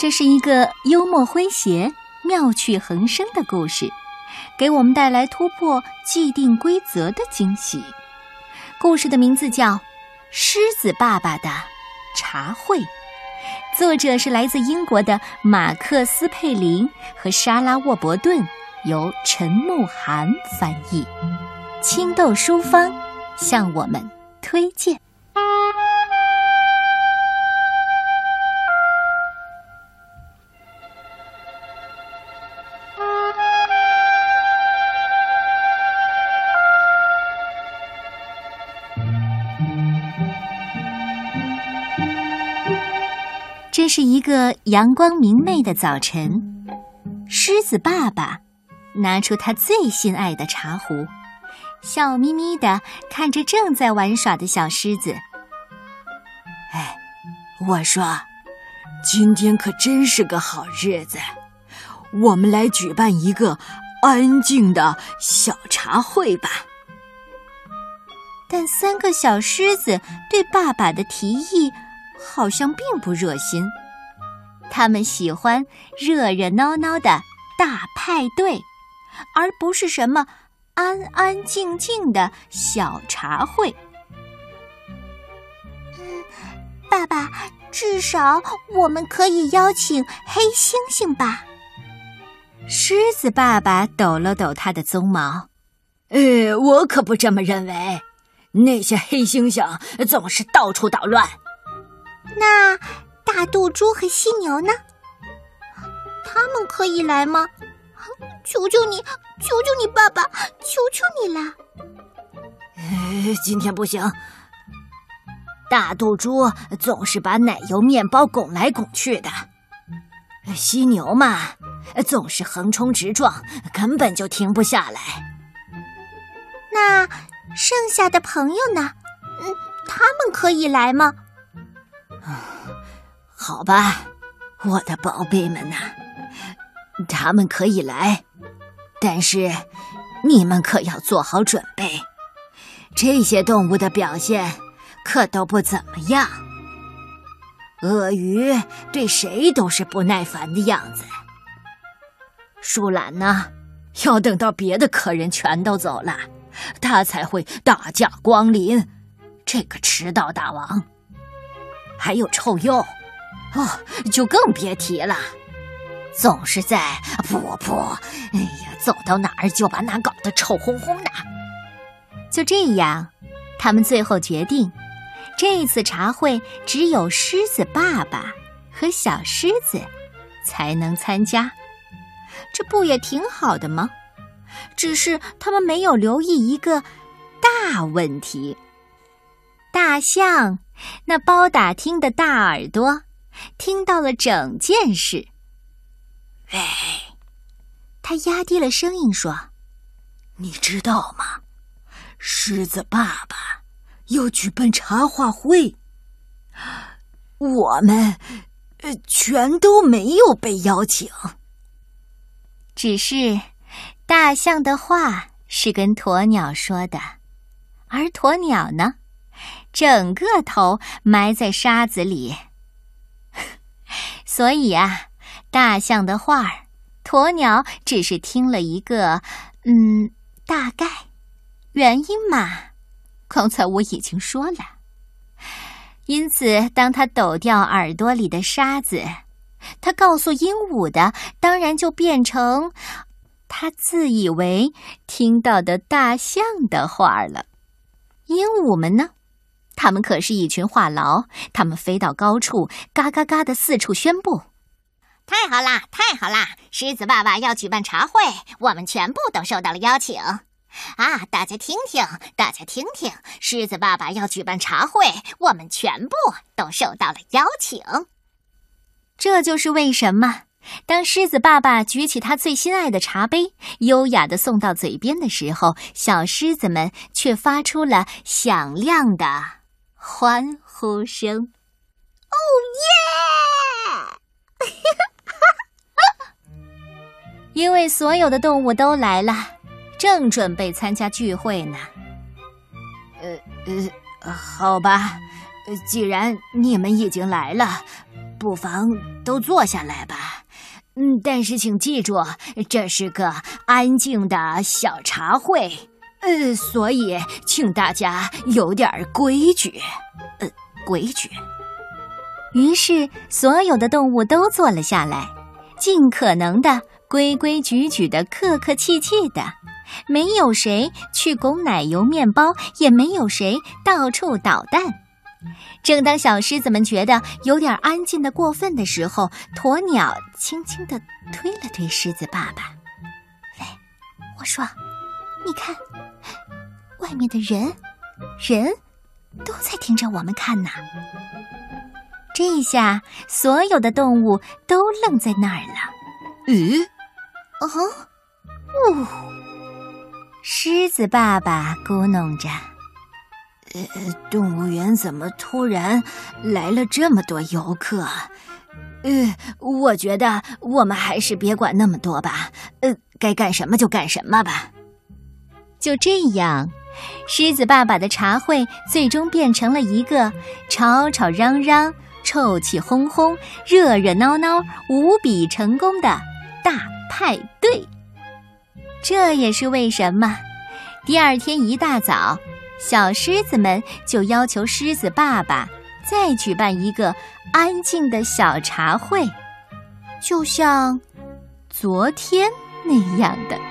这是一个幽默诙谐、妙趣横生的故事，给我们带来突破既定规则的惊喜。故事的名字叫《狮子爸爸的茶会》，作者是来自英国的马克思·佩林和莎拉·沃伯顿，由陈慕涵翻译，青豆书坊向我们推荐。这是一个阳光明媚的早晨，狮子爸爸拿出他最心爱的茶壶，笑眯眯的看着正在玩耍的小狮子。哎，我说，今天可真是个好日子，我们来举办一个安静的小茶会吧。但三个小狮子对爸爸的提议。好像并不热心，他们喜欢热热闹闹的大派对，而不是什么安安静静的小茶会。嗯，爸爸，至少我们可以邀请黑猩猩吧？狮子爸爸抖了抖他的鬃毛，呃，我可不这么认为。那些黑猩猩总是到处捣乱。那大肚猪和犀牛呢？他们可以来吗？求求你，求求你，爸爸，求求你了！今天不行。大肚猪总是把奶油面包拱来拱去的，犀牛嘛，总是横冲直撞，根本就停不下来。那剩下的朋友呢？嗯，他们可以来吗？好吧，我的宝贝们呐，他们可以来，但是你们可要做好准备。这些动物的表现可都不怎么样。鳄鱼对谁都是不耐烦的样子。树懒呢，要等到别的客人全都走了，他才会大驾光临。这个迟到大王。还有臭鼬，哦，就更别提了，总是在噗噗，哎呀，走到哪儿就把哪搞得臭烘烘的。就这样，他们最后决定，这次茶会只有狮子爸爸和小狮子才能参加。这不也挺好的吗？只是他们没有留意一个大问题：大象。那包打听的大耳朵听到了整件事。喂，他压低了声音说：“你知道吗？狮子爸爸要举办茶话会，我们呃全都没有被邀请。只是大象的话是跟鸵鸟说的，而鸵鸟呢？”整个头埋在沙子里，所以啊，大象的话儿，鸵鸟只是听了一个，嗯，大概原因嘛。刚才我已经说了。因此，当他抖掉耳朵里的沙子，他告诉鹦鹉的，当然就变成他自以为听到的大象的话了。鹦鹉们呢？他们可是一群话痨，他们飞到高处，嘎嘎嘎的四处宣布：“太好啦，太好啦！狮子爸爸要举办茶会，我们全部都受到了邀请。啊，大家听听，大家听听，狮子爸爸要举办茶会，我们全部都受到了邀请。这就是为什么，当狮子爸爸举起他最心爱的茶杯，优雅的送到嘴边的时候，小狮子们却发出了响亮的。”欢呼声！哦耶！因为所有的动物都来了，正准备参加聚会呢。呃呃，好吧，既然你们已经来了，不妨都坐下来吧。嗯，但是请记住，这是个安静的小茶会，呃，所以请大家有点规矩，呃，规矩。于是，所有的动物都坐了下来，尽可能的规规矩矩的、客客气气的，没有谁去拱奶油面包，也没有谁到处捣蛋。正当小狮子们觉得有点安静的过分的时候，鸵鸟轻轻地推了推狮子爸爸：“喂，我说，你看，外面的人，人都在盯着我们看呢。”这一下，所有的动物都愣在那儿了。咦？哦，呜！狮子爸爸咕哝着。呃，动物园怎么突然来了这么多游客？呃，我觉得我们还是别管那么多吧。呃，该干什么就干什么吧。就这样，狮子爸爸的茶会最终变成了一个吵吵嚷嚷、臭气哄哄、热热闹闹、无比成功的大派对。这也是为什么第二天一大早。小狮子们就要求狮子爸爸再举办一个安静的小茶会，就像昨天那样的。